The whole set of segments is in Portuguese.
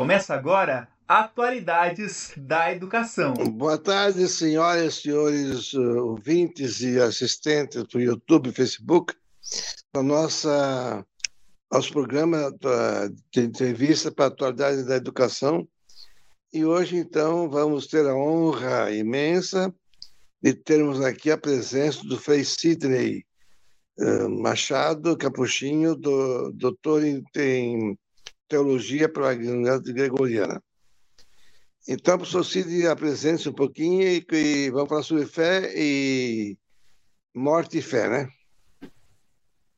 Começa agora Atualidades da Educação. Boa tarde, senhoras e senhores uh, ouvintes e assistentes do YouTube e Facebook. A nossa nosso programa uh, de entrevista para a atualidade da educação. E hoje, então, vamos ter a honra imensa de termos aqui a presença do Frei Sidney uh, Machado Capuchinho, do, doutor em, em teologia pela Universidade Gregoriana. Então, professor Cid, apresente-se um pouquinho e, e, vamos falar sobre fé e morte e fé, né?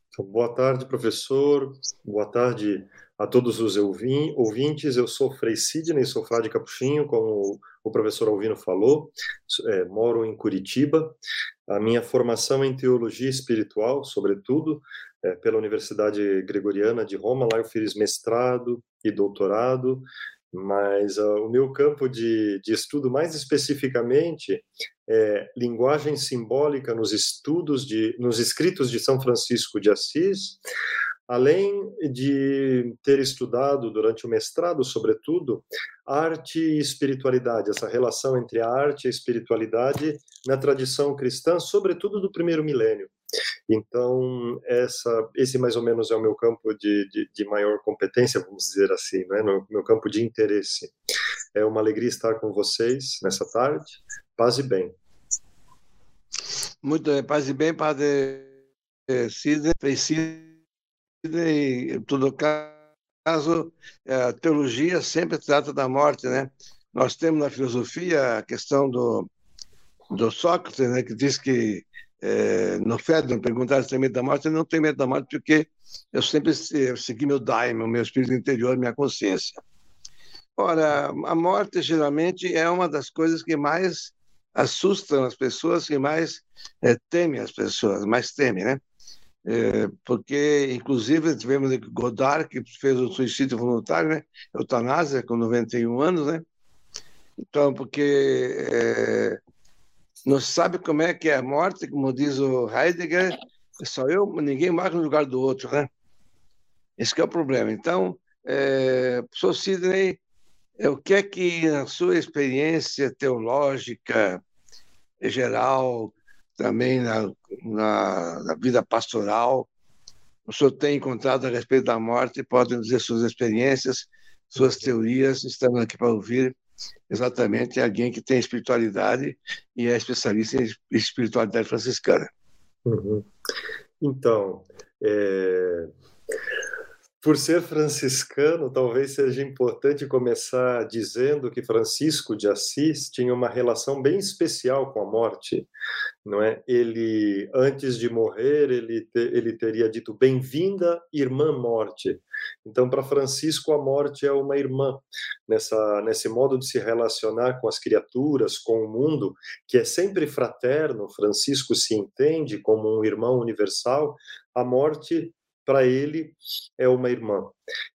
Então, boa tarde, professor. Boa tarde a todos os ouvintes. Eu sou Frei Sidney, sou frade capuchinho, como o professor Alvino falou. É, moro em Curitiba. A minha formação é em teologia espiritual, sobretudo, é, pela Universidade Gregoriana de Roma. Lá eu fiz mestrado e doutorado mas uh, o meu campo de, de, estudo mais especificamente é linguagem simbólica nos estudos de nos escritos de São Francisco de Assis além de ter estudado durante o mestrado sobretudo arte e espiritualidade essa relação entre a arte e a espiritualidade na tradição cristã sobretudo do primeiro milênio então, essa, esse mais ou menos é o meu campo de, de, de maior competência, vamos dizer assim, né? no meu campo de interesse. É uma alegria estar com vocês nessa tarde. Paz e bem. Muito bem, paz e bem, Padre Sidney, Sidney, em todo caso, a teologia sempre trata da morte, né? Nós temos na filosofia a questão do, do Sócrates, né, que diz que é, no Fedon perguntaram se tem medo da morte, eu não tenho medo da morte porque eu sempre segui meu daimon, meu espírito interior, minha consciência. Ora, a morte geralmente é uma das coisas que mais assustam as pessoas, que mais é, temem as pessoas, mais temem, né? É, porque, inclusive, tivemos Godard, que fez o suicídio voluntário, né? Eutanásia, com 91 anos, né? Então, porque é, não sabe como é que é a morte, como diz o Heidegger, só eu, ninguém marca no lugar do outro, né? Esse é o problema. Então, é, professor Sidney, é, o que é que, na sua experiência teológica geral, também na, na, na vida pastoral, o senhor tem encontrado a respeito da morte? Pode dizer suas experiências, suas teorias, estamos aqui para ouvir exatamente alguém que tem espiritualidade e é especialista em espiritualidade franciscana. Uhum. Então, é... por ser franciscano, talvez seja importante começar dizendo que Francisco de Assis tinha uma relação bem especial com a morte, não é? Ele, antes de morrer, ele, te, ele teria dito: Bem-vinda, irmã morte. Então, para Francisco, a morte é uma irmã nessa nesse modo de se relacionar com as criaturas, com o mundo, que é sempre fraterno. Francisco se entende como um irmão universal. A morte para ele é uma irmã.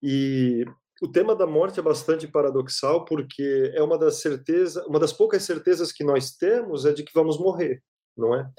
E o tema da morte é bastante paradoxal porque é uma das certezas, uma das poucas certezas que nós temos é de que vamos morrer não é?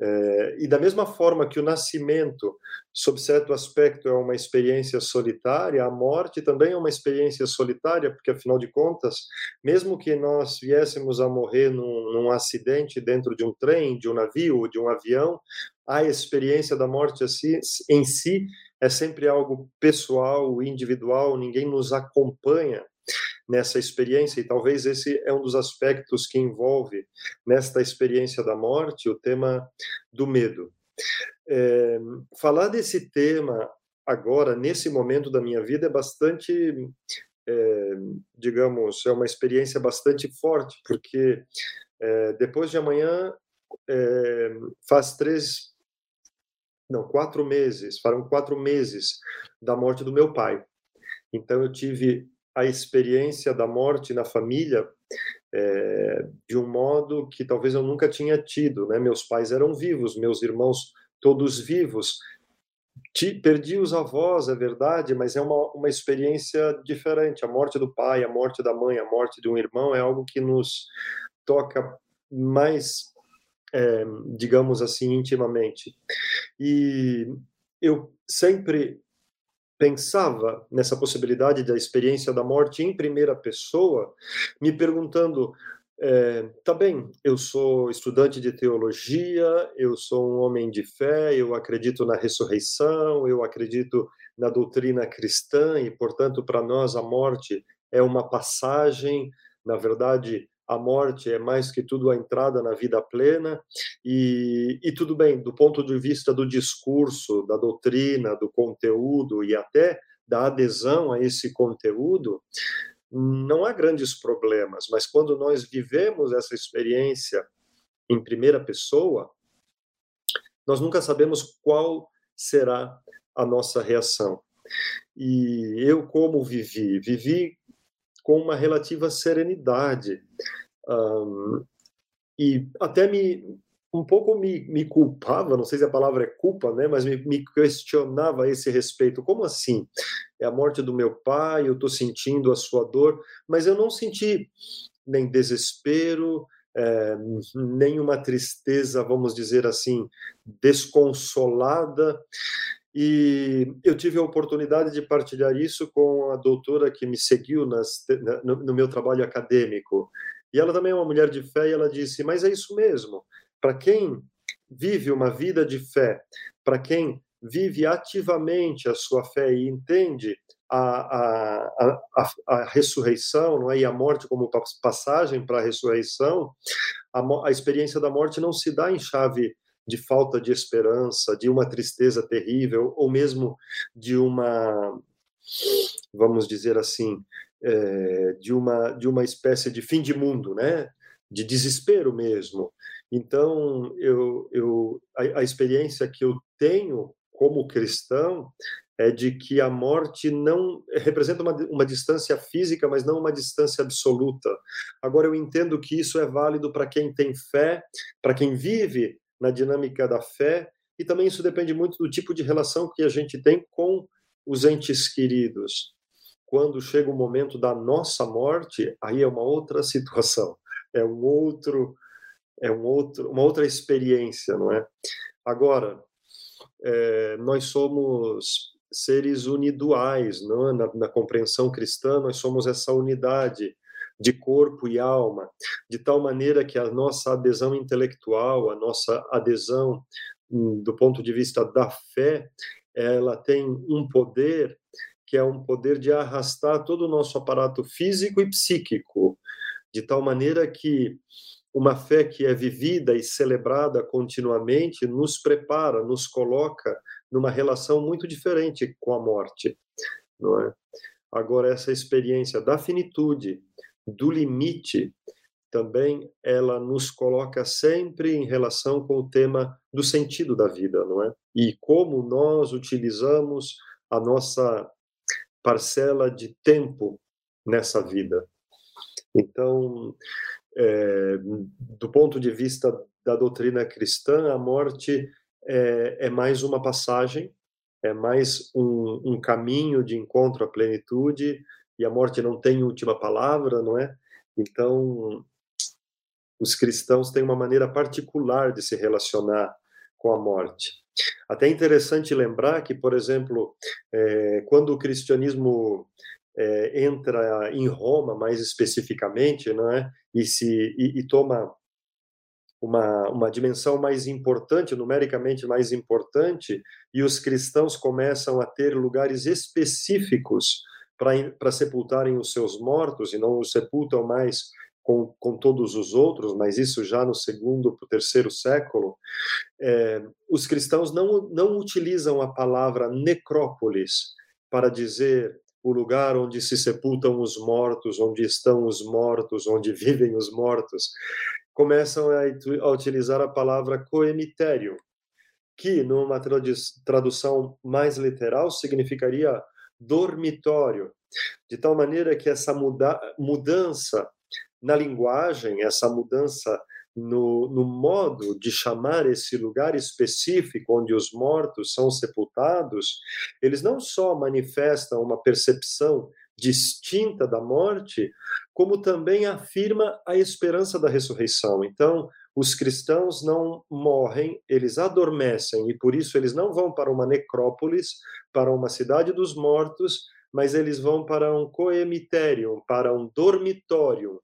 é? E da mesma forma que o nascimento, sob certo aspecto, é uma experiência solitária, a morte também é uma experiência solitária, porque afinal de contas, mesmo que nós viéssemos a morrer num, num acidente dentro de um trem, de um navio ou de um avião, a experiência da morte assim, em si é sempre algo pessoal, individual, ninguém nos acompanha nessa experiência, e talvez esse é um dos aspectos que envolve nesta experiência da morte o tema do medo. É, falar desse tema agora, nesse momento da minha vida, é bastante, é, digamos, é uma experiência bastante forte, porque é, depois de amanhã é, faz três, não, quatro meses, farão quatro meses da morte do meu pai. Então eu tive a experiência da morte na família é, de um modo que talvez eu nunca tinha tido. Né? Meus pais eram vivos, meus irmãos todos vivos. Perdi os avós, é verdade, mas é uma, uma experiência diferente. A morte do pai, a morte da mãe, a morte de um irmão é algo que nos toca mais, é, digamos assim, intimamente. E eu sempre pensava nessa possibilidade da experiência da morte em primeira pessoa, me perguntando é, tá bem, eu sou estudante de teologia, eu sou um homem de fé, eu acredito na ressurreição, eu acredito na doutrina cristã e, portanto, para nós a morte é uma passagem, na verdade, a morte é mais que tudo a entrada na vida plena, e, e tudo bem, do ponto de vista do discurso, da doutrina, do conteúdo e até da adesão a esse conteúdo, não há grandes problemas, mas quando nós vivemos essa experiência em primeira pessoa, nós nunca sabemos qual será a nossa reação. E eu, como vivi? Vivi com uma relativa serenidade. Um, e até me, um pouco me, me culpava, não sei se a palavra é culpa, né, mas me, me questionava a esse respeito. Como assim? É a morte do meu pai, eu estou sentindo a sua dor, mas eu não senti nem desespero, é, nenhuma tristeza, vamos dizer assim, desconsolada. E eu tive a oportunidade de partilhar isso com a doutora que me seguiu nas, no, no meu trabalho acadêmico. E ela também é uma mulher de fé e ela disse: Mas é isso mesmo para quem vive uma vida de fé, para quem vive ativamente a sua fé e entende a, a, a, a ressurreição não é? e a morte como passagem para a ressurreição, a, a experiência da morte não se dá em chave de falta de esperança, de uma tristeza terrível, ou mesmo de uma, vamos dizer assim, é, de uma de uma espécie de fim de mundo, né? De desespero mesmo. Então, eu, eu, a, a experiência que eu tenho como cristão é de que a morte não representa uma, uma distância física, mas não uma distância absoluta. Agora, eu entendo que isso é válido para quem tem fé, para quem vive na dinâmica da fé, e também isso depende muito do tipo de relação que a gente tem com os entes queridos. Quando chega o momento da nossa morte, aí é uma outra situação, é um outro é um outro, uma outra experiência, não é? Agora, é, nós somos seres uniduais, não é? na, na compreensão cristã, nós somos essa unidade de corpo e alma, de tal maneira que a nossa adesão intelectual, a nossa adesão hum, do ponto de vista da fé, ela tem um poder que é um poder de arrastar todo o nosso aparato físico e psíquico, de tal maneira que uma fé que é vivida e celebrada continuamente nos prepara, nos coloca numa relação muito diferente com a morte, não é? Agora essa experiência da finitude, do limite, também ela nos coloca sempre em relação com o tema do sentido da vida, não é? E como nós utilizamos a nossa parcela de tempo nessa vida. Então, é, do ponto de vista da doutrina cristã, a morte é, é mais uma passagem, é mais um, um, caminho de encontro à plenitude, e a morte não tem última palavra, não é? Então, os cristãos têm uma maneira particular de se relacionar com a morte. Até é interessante lembrar que, por exemplo, é, quando o cristianismo é, entra em Roma mais especificamente, não é? E se e, e toma uma, uma dimensão mais importante, numericamente mais importante, e os cristãos começam a ter lugares específicos para sepultarem os seus mortos e não os sepultam mais com, com todos os outros, mas isso já no segundo para o terceiro século, é, os cristãos não, não utilizam a palavra necrópolis para dizer o lugar onde se sepultam os mortos, onde estão os mortos, onde vivem os mortos, começam a, a utilizar a palavra coemitério, que numa tradução mais literal significaria dormitório, de tal maneira que essa muda mudança na linguagem, essa mudança no, no, modo de chamar esse lugar específico onde os mortos são sepultados, eles não só manifestam uma percepção distinta da morte, como também afirma a esperança da ressurreição. Então, os cristãos não morrem, eles adormecem e por isso eles não vão para uma necrópolis, para uma cidade dos mortos, mas eles vão para um coemitério, para um dormitório,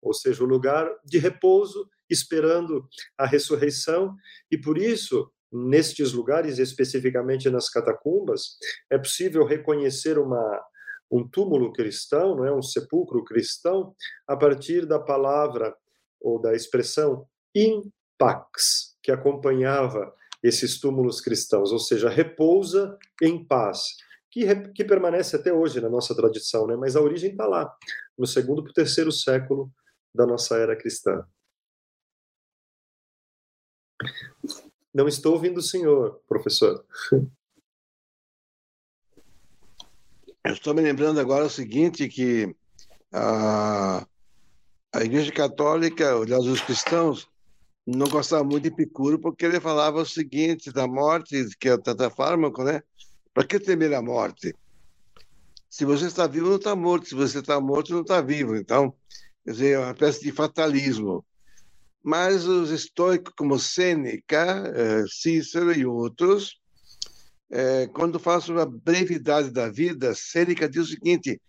ou seja, o um lugar de repouso, esperando a ressurreição, e por isso, nestes lugares, especificamente nas catacumbas, é possível reconhecer uma um túmulo cristão, não é? Um sepulcro cristão, a partir da palavra ou da expressão in pax, que acompanhava esses túmulos cristãos, ou seja, repousa em paz que, que permanece até hoje na nossa tradição, né? mas a origem está lá, no segundo para o terceiro século da nossa era cristã. Não estou ouvindo o senhor, professor. Eu estou me lembrando agora o seguinte, que a, a Igreja Católica, aliás, os cristãos, não gostavam muito de Epicuro porque ele falava o seguinte da morte, que é o tetafármaco, né? Para que temer a morte? Se você está vivo, não está morto. Se você está morto, não está vivo. Então, quer dizer, é uma espécie de fatalismo. Mas os estoicos como Sêneca, eh, Cícero e outros, eh, quando falam a brevidade da vida, Sêneca diz o seguinte: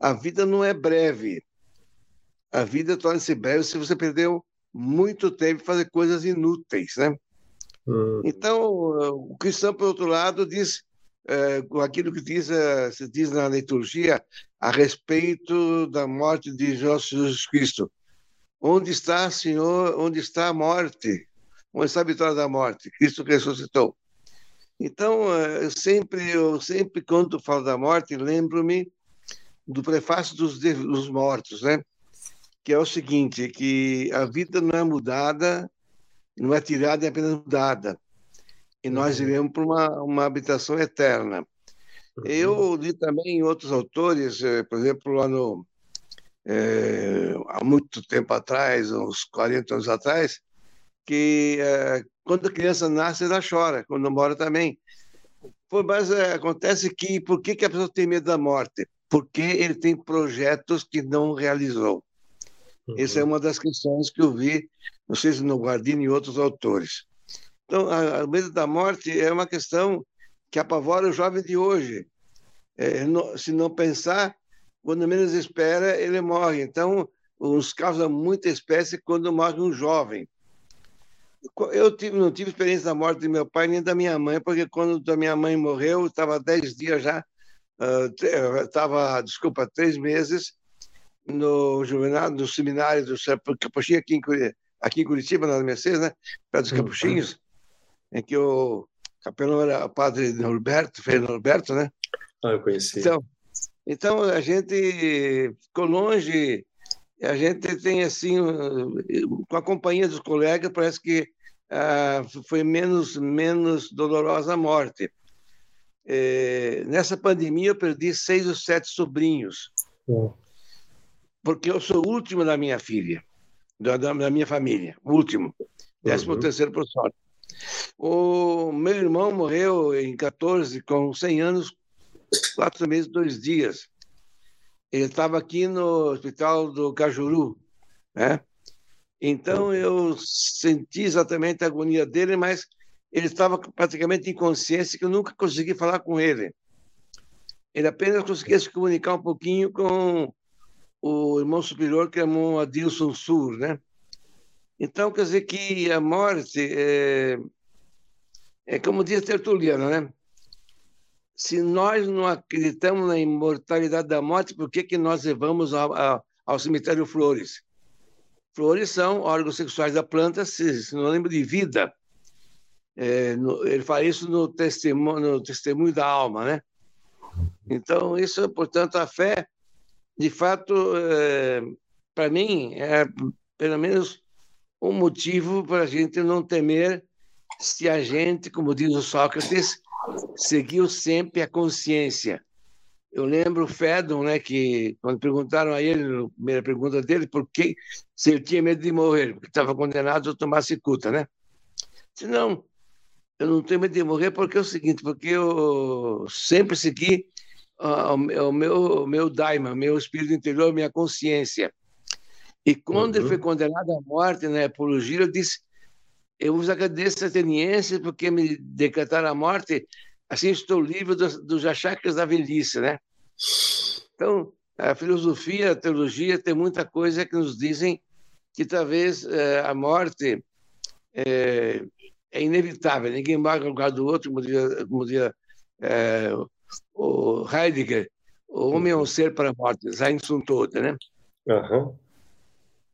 a vida não é breve. A vida torna-se breve se você perdeu muito tempo em fazer coisas inúteis, né? Hum. Então, o cristão, por outro lado, diz com aquilo que diz, eh, se diz na liturgia a respeito da morte de Jesus Cristo. Onde está, Senhor? Onde está a morte? Onde está a vitória da morte? Cristo ressuscitou. Então, eh, eu sempre, eu sempre quando falo da morte, lembro-me do prefácio dos, dos mortos, né? Que é o seguinte, que a vida não é mudada, não é tirada, é apenas mudada e nós uhum. iremos para uma, uma habitação eterna. Uhum. Eu li também em outros autores, eh, por exemplo, lá no, é, há muito tempo atrás, uns 40 anos atrás, que é, quando a criança nasce, ela chora, quando mora também. mas é, acontece que, por que, que a pessoa tem medo da morte? Porque ele tem projetos que não realizou. Uhum. Essa é uma das questões que eu vi, não sei se no Guardini e outros autores. Então, o medo da morte é uma questão que apavora o jovem de hoje. É, no, se não pensar, quando menos espera, ele morre. Então, nos causa muita espécie quando morre um jovem. Eu tive, não tive experiência da morte de meu pai nem da minha mãe, porque quando a minha mãe morreu, estava dez dias já, estava, uh, desculpa, três meses no juvenal, no seminário do Capuchinho aqui em, aqui em Curitiba, na Mercedes, né? Perto dos uhum. Capuchinhos em que o capelão era o padre Norberto, Fernando Norberto, né? Ah, eu conheci. Então, então a gente ficou longe, a gente tem assim, com a companhia dos colegas, parece que ah, foi menos, menos dolorosa a morte. É, nessa pandemia eu perdi seis ou sete sobrinhos, porque eu sou o último da minha filha, da, da minha família, o último, décimo uhum. terceiro por sorte. O meu irmão morreu em 14, com 100 anos, quatro meses, dois dias. Ele estava aqui no hospital do Cajuru, né? Então eu senti exatamente a agonia dele, mas ele estava praticamente inconsciente que eu nunca consegui falar com ele. Ele apenas conseguia se comunicar um pouquinho com o irmão superior, que é o irmão Adilson Sur, né? Então, quer dizer que a morte é, é como diz Tertuliano, né? Se nós não acreditamos na imortalidade da morte, por que, que nós levamos ao, cemitério flores? Flores são órgãos sexuais da planta, sinônimo de vida. É, no, ele fala isso no testemunho, no testemunho da alma, né? Então, isso, portanto, a fé, de fato, é, para mim, é pelo menos um motivo para a gente não temer se a gente, como diz o Sócrates, seguiu sempre a consciência. Eu lembro o Fedon, né, que quando perguntaram a ele, na primeira pergunta dele, por que se ele tinha medo de morrer, porque estava condenado a tomar cicuta, né? Disse, não, eu não tenho medo de morrer porque é o seguinte, porque eu sempre segui o, meu, o meu daima, meu espírito interior, minha consciência. E quando uhum. ele foi condenado à morte na apologia, ele disse: Eu vos agradeço, atenienses, porque me decretaram a morte, assim estou livre dos, dos achaques da velhice, né? Então, a filosofia, a teologia tem muita coisa que nos dizem que talvez é, a morte é, é, inevitável, ninguém morre no lugar do outro, como dizia, como dizia é, o Heidegger, o homem é um ser para a morte, sein sunt todo, né? Uhum.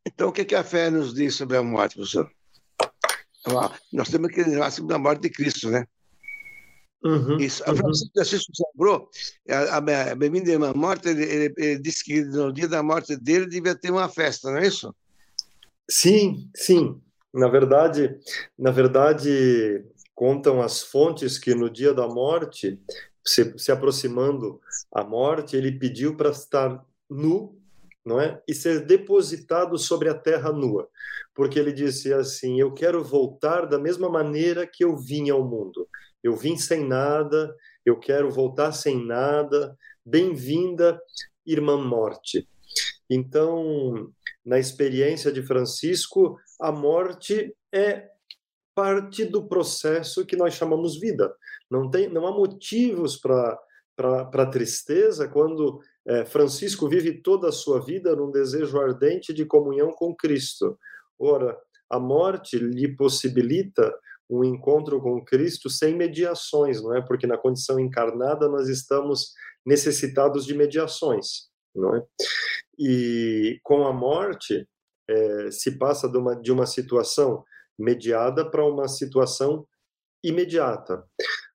Então, o que, que a fé nos diz sobre a morte, professor? Nós temos que levar sobre a morte de Cristo, né? Uhum, Isso. Uhum. Francisco de Assis lembrou, a, a bem-vinda irmã morte, ele, ele, ele, disse que no dia da morte dele devia ter uma festa, não é isso? Sim, sim. Na verdade, na verdade, contam as fontes que no dia da morte, se, se aproximando a morte, ele pediu para estar nu, não é? E ser depositado sobre a terra nua, porque ele disse assim: Eu quero voltar da mesma maneira que eu vim ao mundo. Eu vim sem nada, eu quero voltar sem nada. Bem-vinda, irmã morte. Então, na experiência de Francisco, a morte é parte do processo que nós chamamos vida. Não tem, não há motivos para tristeza quando é, Francisco vive toda a sua vida num desejo ardente de comunhão com Cristo. Ora, a morte lhe possibilita um encontro com Cristo sem mediações, não é? Porque na condição encarnada nós estamos necessitados de mediações, não é? E com a morte é, se passa de uma, de uma situação mediada para uma situação imediata.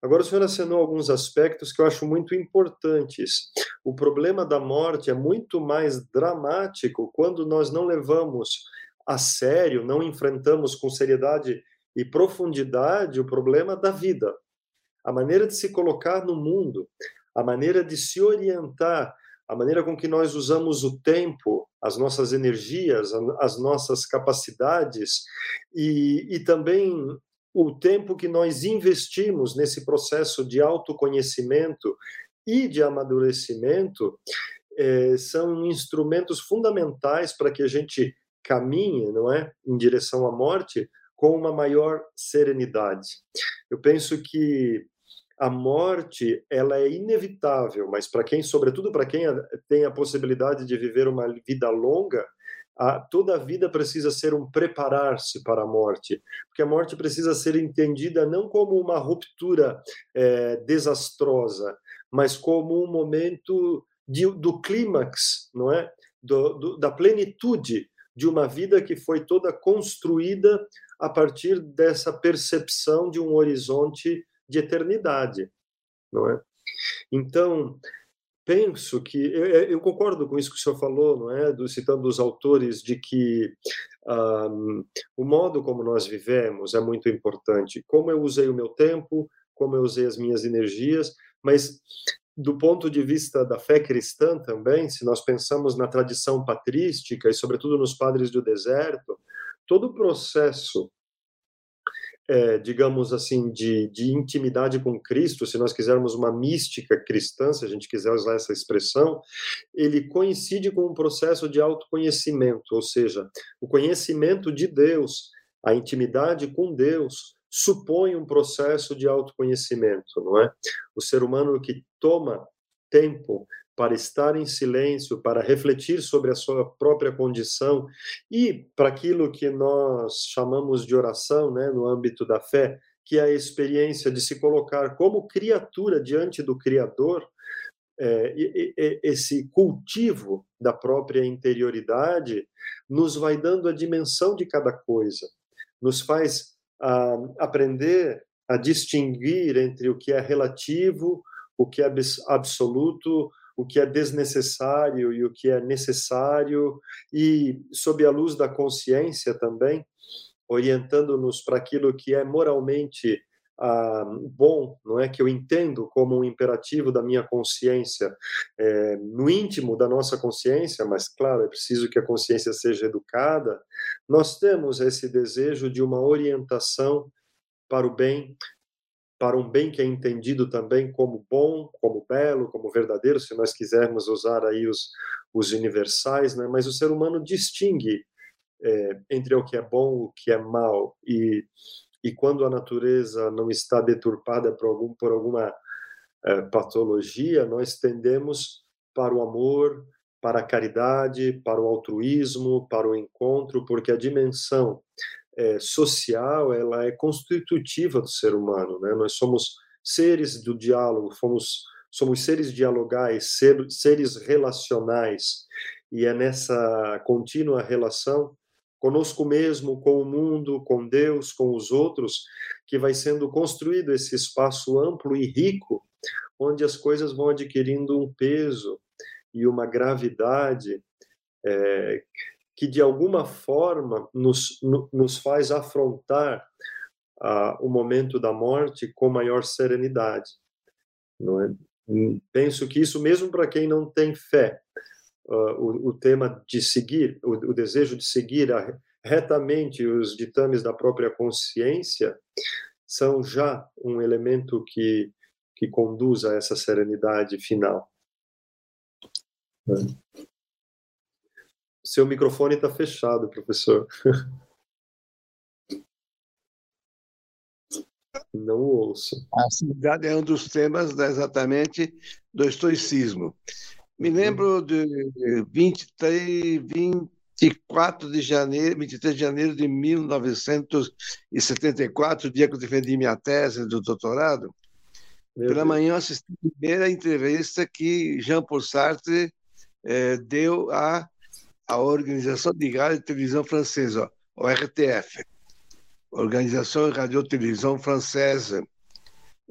Agora, o senhor assinou alguns aspectos que eu acho muito importantes. O problema da morte é muito mais dramático quando nós não levamos a sério, não enfrentamos com seriedade e profundidade o problema da vida. A maneira de se colocar no mundo, a maneira de se orientar, a maneira com que nós usamos o tempo, as nossas energias, as nossas capacidades e, e também o tempo que nós investimos nesse processo de autoconhecimento e de amadurecimento é, são instrumentos fundamentais para que a gente caminhe, não é, em direção à morte com uma maior serenidade. Eu penso que a morte ela é inevitável, mas para quem, sobretudo para quem tem a possibilidade de viver uma vida longa, a, toda a vida precisa ser um preparar-se para a morte, porque a morte precisa ser entendida não como uma ruptura é, desastrosa, mas como um momento de, do clímax, não é, do, do, da plenitude de uma vida que foi toda construída a partir dessa percepção de um horizonte de eternidade, não é? Então, penso que eu, concordo com isso que o senhor falou, não é? Do, citando os autores de que um, o modo como nós vivemos é muito importante. Como eu usei o meu tempo, como eu usei as minhas energias, mas do ponto de vista da fé cristã também, se nós pensamos na tradição patrística e sobretudo nos padres do deserto, todo o processo é, digamos assim, de, de intimidade com Cristo, se nós quisermos uma mística cristã, se a gente quiser usar essa expressão, ele coincide com um processo de autoconhecimento, ou seja, o conhecimento de Deus, a intimidade com Deus, supõe um processo de autoconhecimento, não é? O ser humano que toma tempo para estar em silêncio, para refletir sobre a sua própria condição e para aquilo que nós chamamos de oração, né, no âmbito da fé, que é a experiência de se colocar como criatura diante do Criador, é, esse cultivo da própria interioridade nos vai dando a dimensão de cada coisa, nos faz ah, aprender a distinguir entre o que é relativo, o que é absoluto, o que é desnecessário e o que é necessário, e sob a luz da consciência também, orientando-nos para aquilo que é moralmente ah, bom, não é que eu entendo como um imperativo da minha consciência, é, no íntimo da nossa consciência, mas claro, é preciso que a consciência seja educada. Nós temos esse desejo de uma orientação para o bem, para um bem que é entendido também como bom, como belo, como verdadeiro, se nós quisermos usar aí os, os universais, né? mas o ser humano distingue é, entre o que é bom e o que é mal. E, e quando a natureza não está deturpada por, algum, por alguma é, patologia, nós tendemos para o amor, para a caridade, para o altruísmo, para o encontro, porque a dimensão é, social ela é constitutiva do ser humano. Né? Nós somos seres do diálogo, fomos, somos seres dialogais, ser, seres relacionais, e é nessa contínua relação conosco mesmo, com o mundo, com Deus, com os outros, que vai sendo construído esse espaço amplo e rico, onde as coisas vão adquirindo um peso e uma gravidade é, que, de alguma forma, nos, nos faz afrontar ah, o momento da morte com maior serenidade. Não é? Penso que isso, mesmo para quem não tem fé, uh, o, o, tema de seguir, o, o desejo de seguir a, retamente os ditames da própria consciência, são já um elemento que, que conduz a essa serenidade final. Seu microfone está fechado, professor. Não ouço. A cidade é um dos temas né, exatamente do estoicismo. Me uhum. lembro de 23, 24 de janeiro, 23 de janeiro de 1974, dia que eu defendi minha tese do doutorado. Meu Pela Deus. manhã assisti a primeira entrevista que Jean Paul Sartre eh, deu à, à Organização de Rádio e Televisão Francesa, o RTF, Organização de Rádio e Televisão Francesa,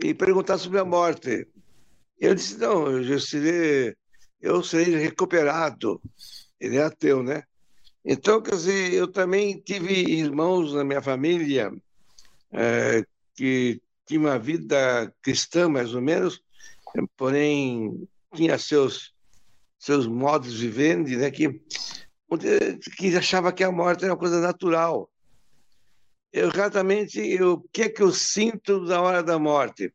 e perguntar sobre a morte. Eu disse, não, eu serei eu serei recuperado. Ele é ateu, né? Então, quer dizer, eu também tive irmãos na minha família é, que tinham uma vida cristã, mais ou menos, porém tinha seus seus modos de vivendo, né? Que que achava que a morte era uma coisa natural. Eu exatamente o que é que eu sinto na hora da morte?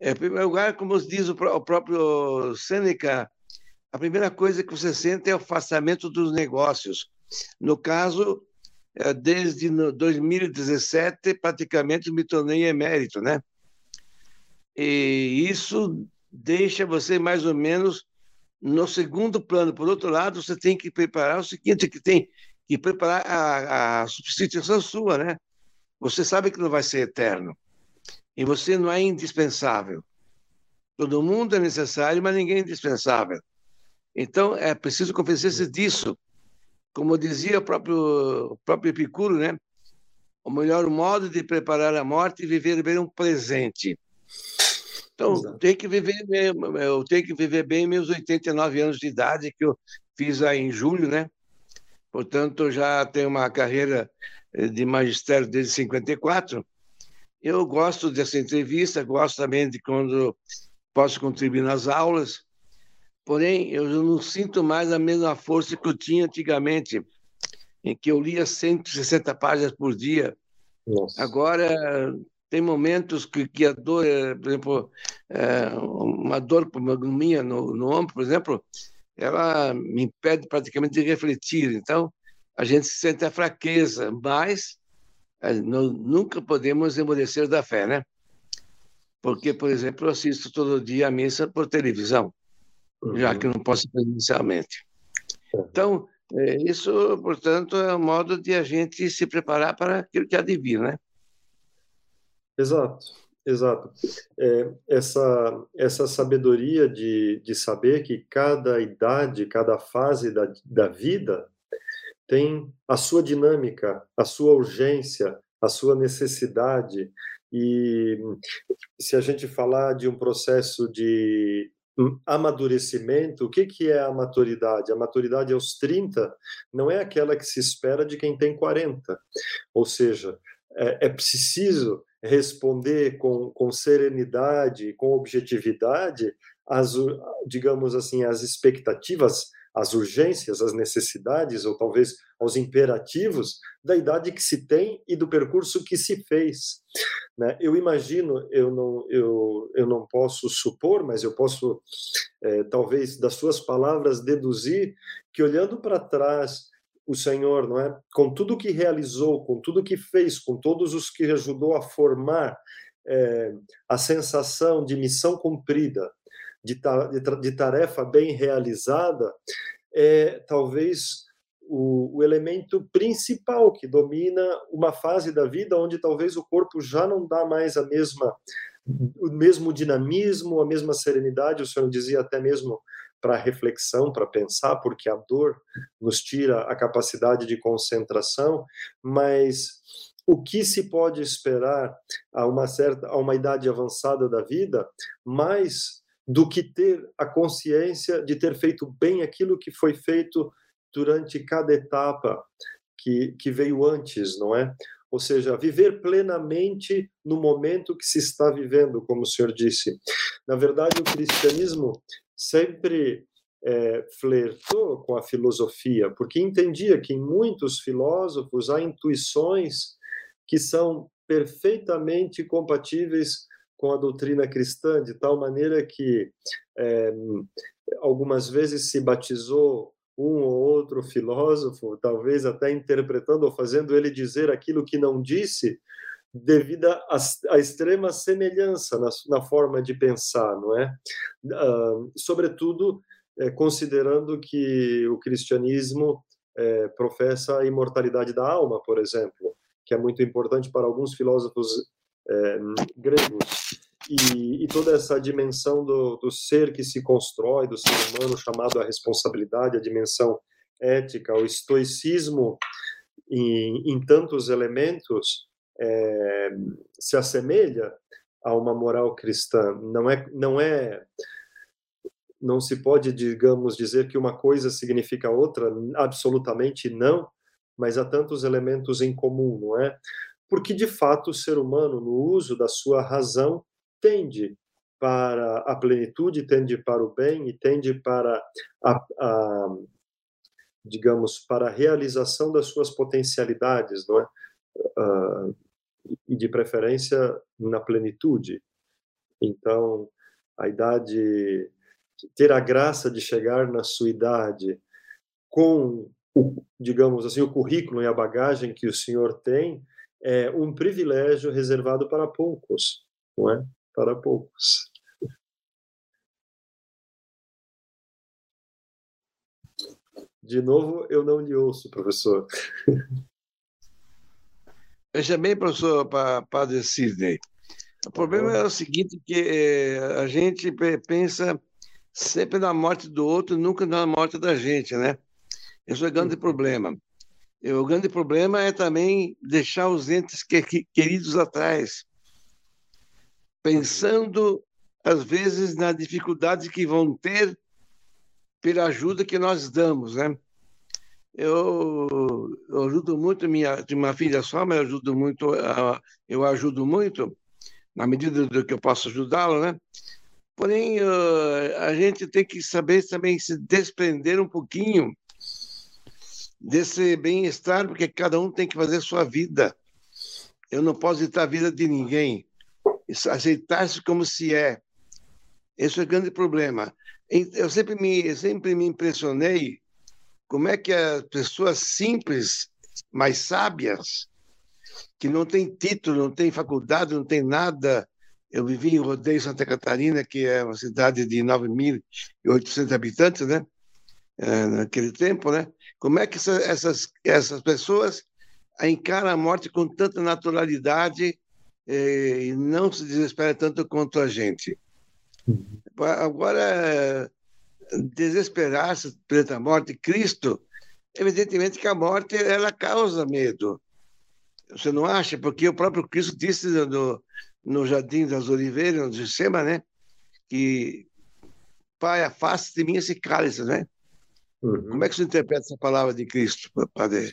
É, em primeiro lugar, como diz o, próprio Sêneca, a primeira coisa que você sente é o afastamento dos negócios. No caso, é, desde 2017, praticamente me tornei emérito, né? E isso deixa você mais ou menos no segundo plano. Por outro lado, você tem que preparar o seguinte, que tem que preparar a, a substituição sua, né? Você sabe que não vai ser eterno. E você não é indispensável. Todo mundo é necessário, mas ninguém é indispensável. Então, é preciso convencer-se disso. Como dizia o próprio, o próprio Epicuro, né? o melhor modo de preparar a morte é viver bem um presente. Então, Exato. tem que viver bem, eu tenho que viver bem meus 89 anos de idade, que eu fiz aí em julho, né? Portanto, já tenho uma carreira eh, de magistério desde 54. Eu gosto dessa entrevista, gosto também de quando posso contribuir nas aulas. Porém, eu não sinto mais a mesma força que eu tinha antigamente, em que eu lia 160 páginas por dia. Nossa. Agora, tem momentos que, que a dor, é, por exemplo, é, uma dor minha no, no ombro, por exemplo, ela me impede praticamente de refletir. Então, a gente sente a fraqueza, mas é, nós nunca podemos emudecer da fé, né? Porque, por exemplo, eu assisto todo dia a missa por televisão uhum. já que não posso presencialmente. Então, é, isso, portanto, é um modo de a gente se preparar para aquilo que adivina, né? Exato, exato. É, essa, essa sabedoria de, de saber que cada idade, cada fase da, da vida tem a sua dinâmica, a sua urgência, a sua necessidade. E se a gente falar de um processo de amadurecimento, o que, que é a maturidade? A maturidade aos 30 não é aquela que se espera de quem tem 40. Ou seja, é, é preciso responder com, com serenidade, com objetividade, as, digamos assim, as expectativas, às urgências, às necessidades, ou talvez aos imperativos da idade que se tem e do percurso que se fez. Né? Eu imagino, eu não, eu, eu não posso supor, mas eu posso, é, talvez, das suas palavras, deduzir que, olhando para trás, o Senhor, não é? Com tudo que realizou, com tudo que fez, com todos os que ajudou a formar é, a sensação de missão cumprida, de, ta, de, tarefa bem realizada, é talvez o, o, elemento principal que domina uma fase da vida onde talvez o corpo já não dá mais a mesma o mesmo dinamismo, a mesma serenidade, o senhor dizia até mesmo para reflexão, para pensar, porque a dor nos tira a capacidade de concentração, mas o que se pode esperar a uma certa a uma idade avançada da vida, mais do que ter a consciência de ter feito bem aquilo que foi feito durante cada etapa que, que veio antes, não é? Ou seja, viver plenamente no momento que se está vivendo, como o senhor disse. Na verdade, o cristianismo sempre é, flertou com a filosofia, porque entendia que em muitos filósofos há intuições que são perfeitamente compatíveis com a doutrina cristã, de tal maneira que é, algumas vezes se batizou um ou outro filósofo, talvez até interpretando ou fazendo ele dizer aquilo que não disse, devido à extrema semelhança na, na, forma de pensar, não é? Uh, sobretudo, é, considerando que o cristianismo é, professa a imortalidade da alma, por exemplo, que é muito importante para alguns filósofos é, gregos. E, e, toda essa dimensão do, do ser que se constrói, do ser humano chamado a responsabilidade, a dimensão ética, o estoicismo em, em tantos elementos é, se assemelha a uma moral cristã. Não é, não é, não se pode, digamos, dizer que uma coisa significa outra. Absolutamente não. Mas há tantos elementos em comum, não é? Porque de fato o ser humano, no uso da sua razão, tende para a plenitude, tende para o bem e tende para a, a digamos, para a realização das suas potencialidades, não é? Uh, e de preferência na plenitude. Então, a idade, ter a graça de chegar na sua idade com, o, digamos assim, o currículo e a bagagem que o senhor tem, é um privilégio reservado para poucos, não é? para poucos. De novo, eu não lhe ouço, professor. Veja bem, professor Padre Sidney. O problema é o seguinte, que eh, a gente pensa sempre na morte do outro, nunca na morte da gente, né? Esse é o grande problema. E o grande problema é também deixar os entes queridos atrás pensando às vezes na dificuldade que vão ter pela ajuda que nós damos, né? Eu, eu ajudo muito minha de uma filha só, mas eu ajudo muito, eu ajudo muito na medida do que eu posso ajudá-lo, né? Porém, a gente tem que saber também se desprender um pouquinho desse bem-estar, porque cada um tem que fazer sua vida. Eu não posso ditar a vida de ninguém aceitar-se como se é. Esse é o grande problema. Eu sempre me, sempre me impressionei como é que as pessoas simples, mais sábias, que não têm título, não têm faculdade, não têm nada. Eu vivi em Rodeio, Santa Catarina, que é uma cidade de 9.800 habitantes, né? É, naquele tempo, né? Como é que essas, essas pessoas encaram a morte com tanta naturalidade é, e não se desespera tanto quanto a gente. Uhum. Agora, desesperar-se perante a morte, Cristo, evidentemente que a morte ela causa medo. Você não acha? Porque o próprio Cristo disse no, no Jardim das Oliveiras, no Gessema, né? Que Pai, afaste de mim esse cálice, né? Uhum. Como é que você interpreta essa palavra de Cristo, Padre?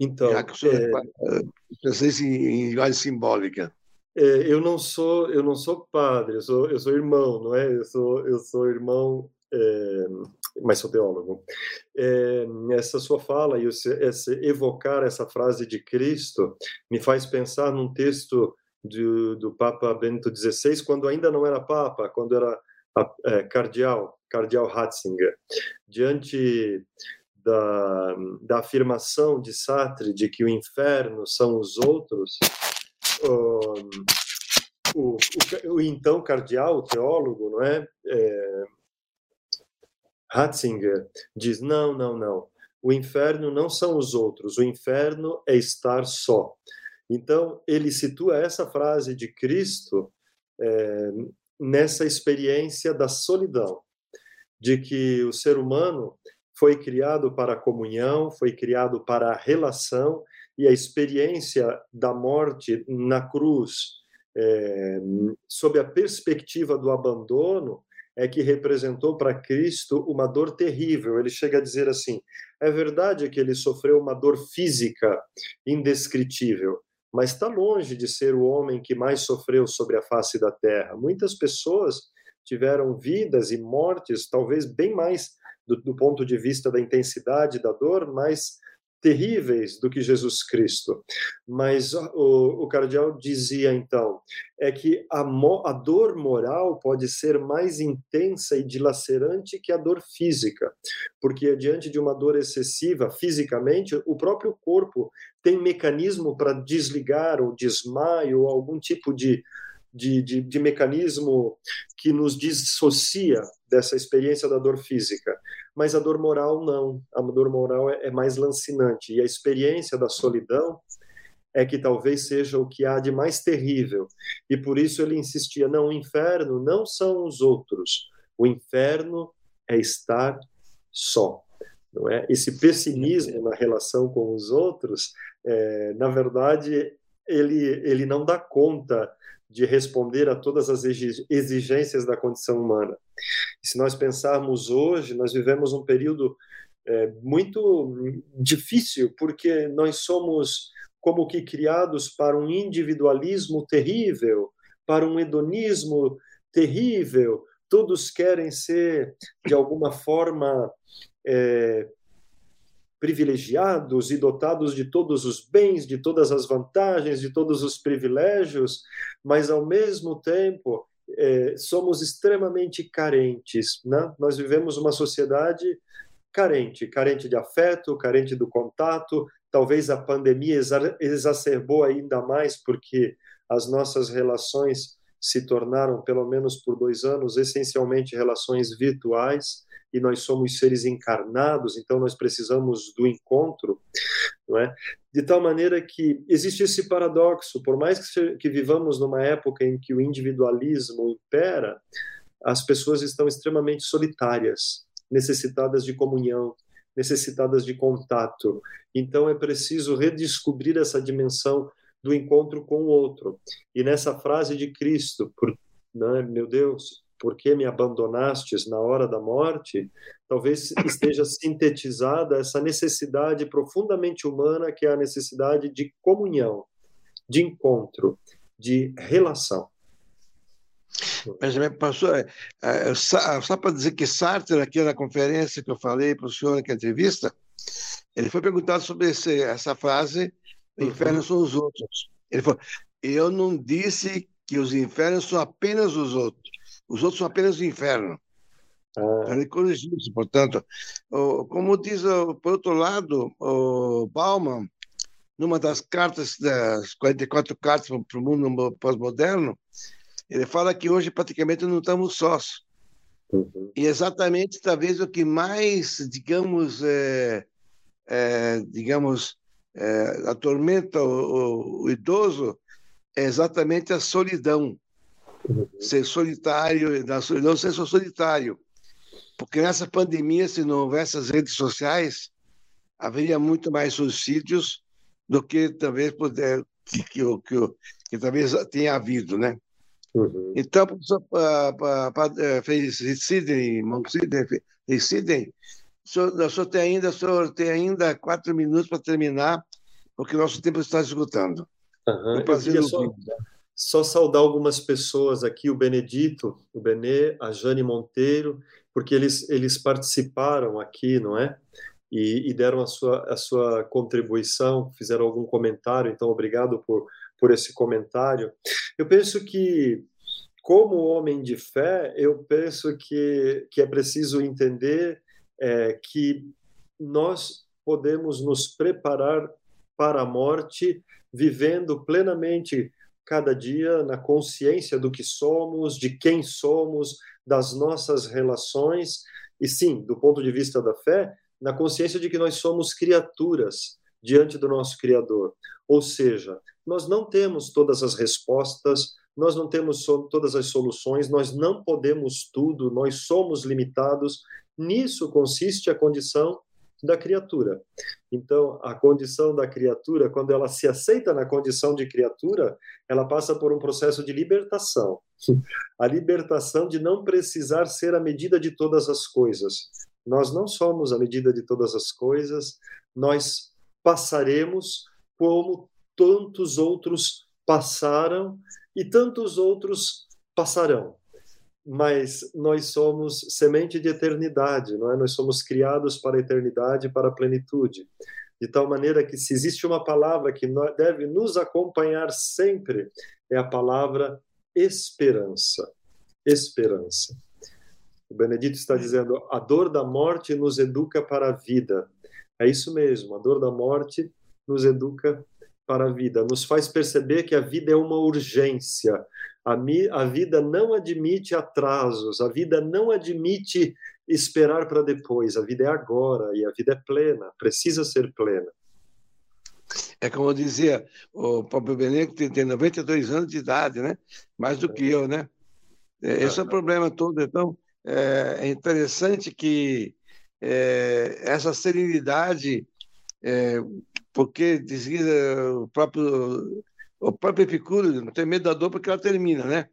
Então, Já que o senhor é... em linguagem simbólica. É, eu não sou eu não sou padre, eu sou eu sou irmão, não é? Eu sou eu sou irmão mas sou teólogo. É, essa sua fala e esse, evocar essa frase de Cristo me faz pensar num texto do, do Papa Bento XVI, quando ainda não era Papa, quando era é, cardeal, cardeal Ratzinger, diante da, da afirmação de Sartre de que o inferno são os outros, o, o, o, o então cardeal, o teólogo, não é? é Ratzinger diz: não, não, não. O inferno não são os outros, o inferno é estar só. Então, ele situa essa frase de Cristo é, nessa experiência da solidão, de que o ser humano foi criado para a comunhão, foi criado para a relação, e a experiência da morte na cruz, é, sob a perspectiva do abandono, é que representou para Cristo uma dor terrível. Ele chega a dizer assim: é verdade que ele sofreu uma dor física indescritível, mas está longe de ser o homem que mais sofreu sobre a face da terra. Muitas pessoas tiveram vidas e mortes, talvez bem mais do, do ponto de vista da intensidade da dor, mais terríveis do que Jesus Cristo. Mas o, o cardeal dizia então é que a, a dor moral pode ser mais intensa e dilacerante que a dor física, porque diante de uma dor excessiva fisicamente, o próprio corpo tem mecanismo para desligar ou desmaio ou algum tipo de de, de, de, mecanismo que nos dissocia dessa experiência da dor física. Mas a dor moral não. A dor moral é, é mais lancinante. E a experiência da solidão é que talvez seja o que há de mais terrível. E por isso ele insistia: não, o inferno não são os outros. O inferno é estar só. Não é? Esse pessimismo na relação com os outros, é, na verdade, ele, ele não dá conta de responder a todas as exigências da condição humana. E se nós pensarmos hoje, nós vivemos um período é, muito difícil, porque nós somos como que criados para um individualismo terrível, para um hedonismo terrível. Todos querem ser, de alguma forma, é, privilegiados e dotados de todos os bens, de todas as vantagens, de todos os privilégios, mas ao mesmo tempo é, somos extremamente carentes. Né? Nós vivemos uma sociedade carente, carente de afeto, carente do contato. Talvez a pandemia exacerbou ainda mais porque as nossas relações se tornaram, pelo menos por dois anos, essencialmente relações virtuais e nós somos seres encarnados, então nós precisamos do encontro, não é? De tal maneira que existe esse paradoxo, por mais que, que vivamos numa época em que o individualismo impera, as pessoas estão extremamente solitárias, necessitadas de comunhão, necessitadas de contato. Então é preciso redescobrir essa dimensão do encontro com o outro. E nessa frase de Cristo, por, né, meu Deus, por que me abandonastes na hora da morte, talvez esteja sintetizada essa necessidade profundamente humana, que é a necessidade de comunhão, de encontro, de relação. Mas, pastor, é, é, só para dizer que Sartre, aqui na conferência que eu falei para o senhor na entrevista, ele foi perguntado sobre esse, essa frase: o inferno uhum. são os outros. Ele falou: eu não disse que os infernos são apenas os outros. Os outros são apenas o inferno. Ah. Ele corrigiu isso, portanto. Como diz, por outro lado, o Bauman, numa das cartas, das 44 cartas para o mundo pós-moderno, ele fala que hoje praticamente não estamos sós. Uhum. E exatamente, talvez, o que mais, digamos, é, é, digamos, é, atormenta o, o, o idoso é exatamente a solidão. Ser solitário, da solidão ser solitário. Porque nessa pandemia, se não houvesse as redes sociais, haveria muito mais suicídios do que talvez puder, que, que, que, que talvez tenha havido, né? Uhum. Então, Sidney, Sidney, o senhor, o senhor tem ainda, o senhor tem ainda quatro minutos para terminar, porque nosso tempo está esgotando. Uhum. Eu, queria só, só saudar algumas pessoas aqui, o Benedito, o Benê, a Jane Monteiro, porque eles, eles participaram aqui, não é? E, e, deram a sua, a sua contribuição, fizeram algum comentário, então obrigado por, por esse comentário. Eu penso que, como homem de fé, eu penso que, que é preciso entender é, que nós podemos nos preparar para a morte vivendo plenamente cada dia na consciência do que somos, de quem somos, das nossas relações, e sim, do ponto de vista da fé, na consciência de que nós somos criaturas diante do nosso Criador. Ou seja, nós não temos todas as respostas, nós não temos todas as soluções, nós não podemos tudo, nós somos limitados. Nisso consiste a condição da criatura. Então, a condição da criatura, quando ela se aceita na condição de criatura, ela passa por um processo de libertação. A libertação de não precisar ser a medida de todas as coisas. Nós não somos a medida de todas as coisas, nós passaremos como tantos outros passaram e tantos outros passarão mas nós somos semente de eternidade, não é? Nós somos criados para a eternidade, para a plenitude. De tal maneira que se existe uma palavra que deve nos acompanhar sempre, é a palavra esperança. Esperança. O Benedito está dizendo: a dor da morte nos educa para a vida. É isso mesmo, a dor da morte nos educa para a vida, nos faz perceber que a vida é uma urgência, a, mi, a vida não admite atrasos, a vida não admite esperar para depois, a vida é agora e a vida é plena, precisa ser plena. É como eu dizia, o próprio Benedito tem 92 anos de idade, né? Mais do que eu, né? É, esse é o problema todo. Então, é, é interessante que é, essa serenidade, é, porque dizia o próprio o próprio Epicuro não tem medo da dor porque ela termina, né?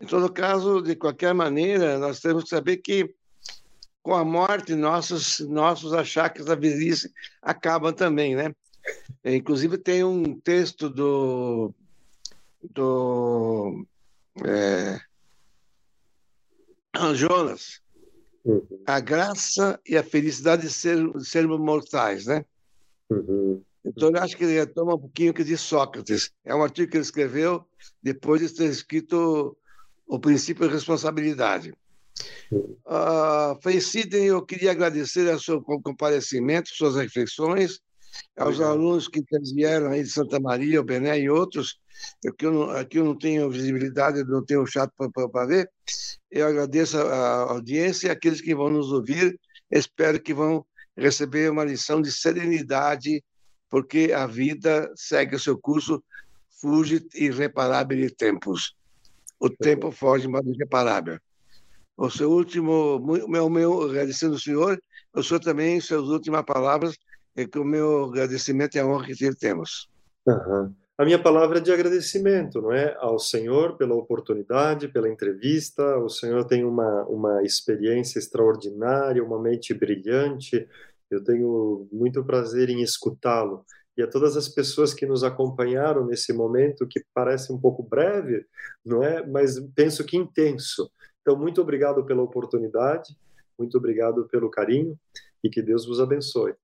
Em todo caso, de qualquer maneira, nós temos que saber que com a morte nossos nossos achaques da velhice acabam também, né? Inclusive tem um texto do do é, Jonas, uhum. a graça e a felicidade de, ser, de sermos mortais, né? Uhum. Então, eu acho que ele retoma um pouquinho que de Sócrates. É um artigo que ele escreveu depois de ter escrito O Princípio de Responsabilidade. Uh, eu queria agradecer o seu comparecimento, suas reflexões, aos alunos que vieram aí de Santa Maria, o Bené e outros. Aqui eu não, aqui eu não tenho visibilidade, não tenho chato para ver. Eu agradeço a audiência e aqueles que vão nos ouvir. Espero que vão receber uma lição de serenidade porque a vida segue o seu curso, fuge irreparável tempos. O tempo foge, mas irreparável. O seu último, meu, meu agradecendo ao senhor, o senhor também, suas últimas palavras, é que o meu agradecimento e a honra que temos. Uhum. A minha palavra é de agradecimento, não é, ao Senhor pela oportunidade, pela entrevista. O Senhor tem uma uma experiência extraordinária, uma mente brilhante eu tenho muito prazer em escutá-lo. E a todas as pessoas que nos acompanharam nesse momento, que parece um pouco breve, não é? Mas penso que intenso. Então, muito obrigado pela oportunidade, muito obrigado pelo carinho e que Deus vos abençoe.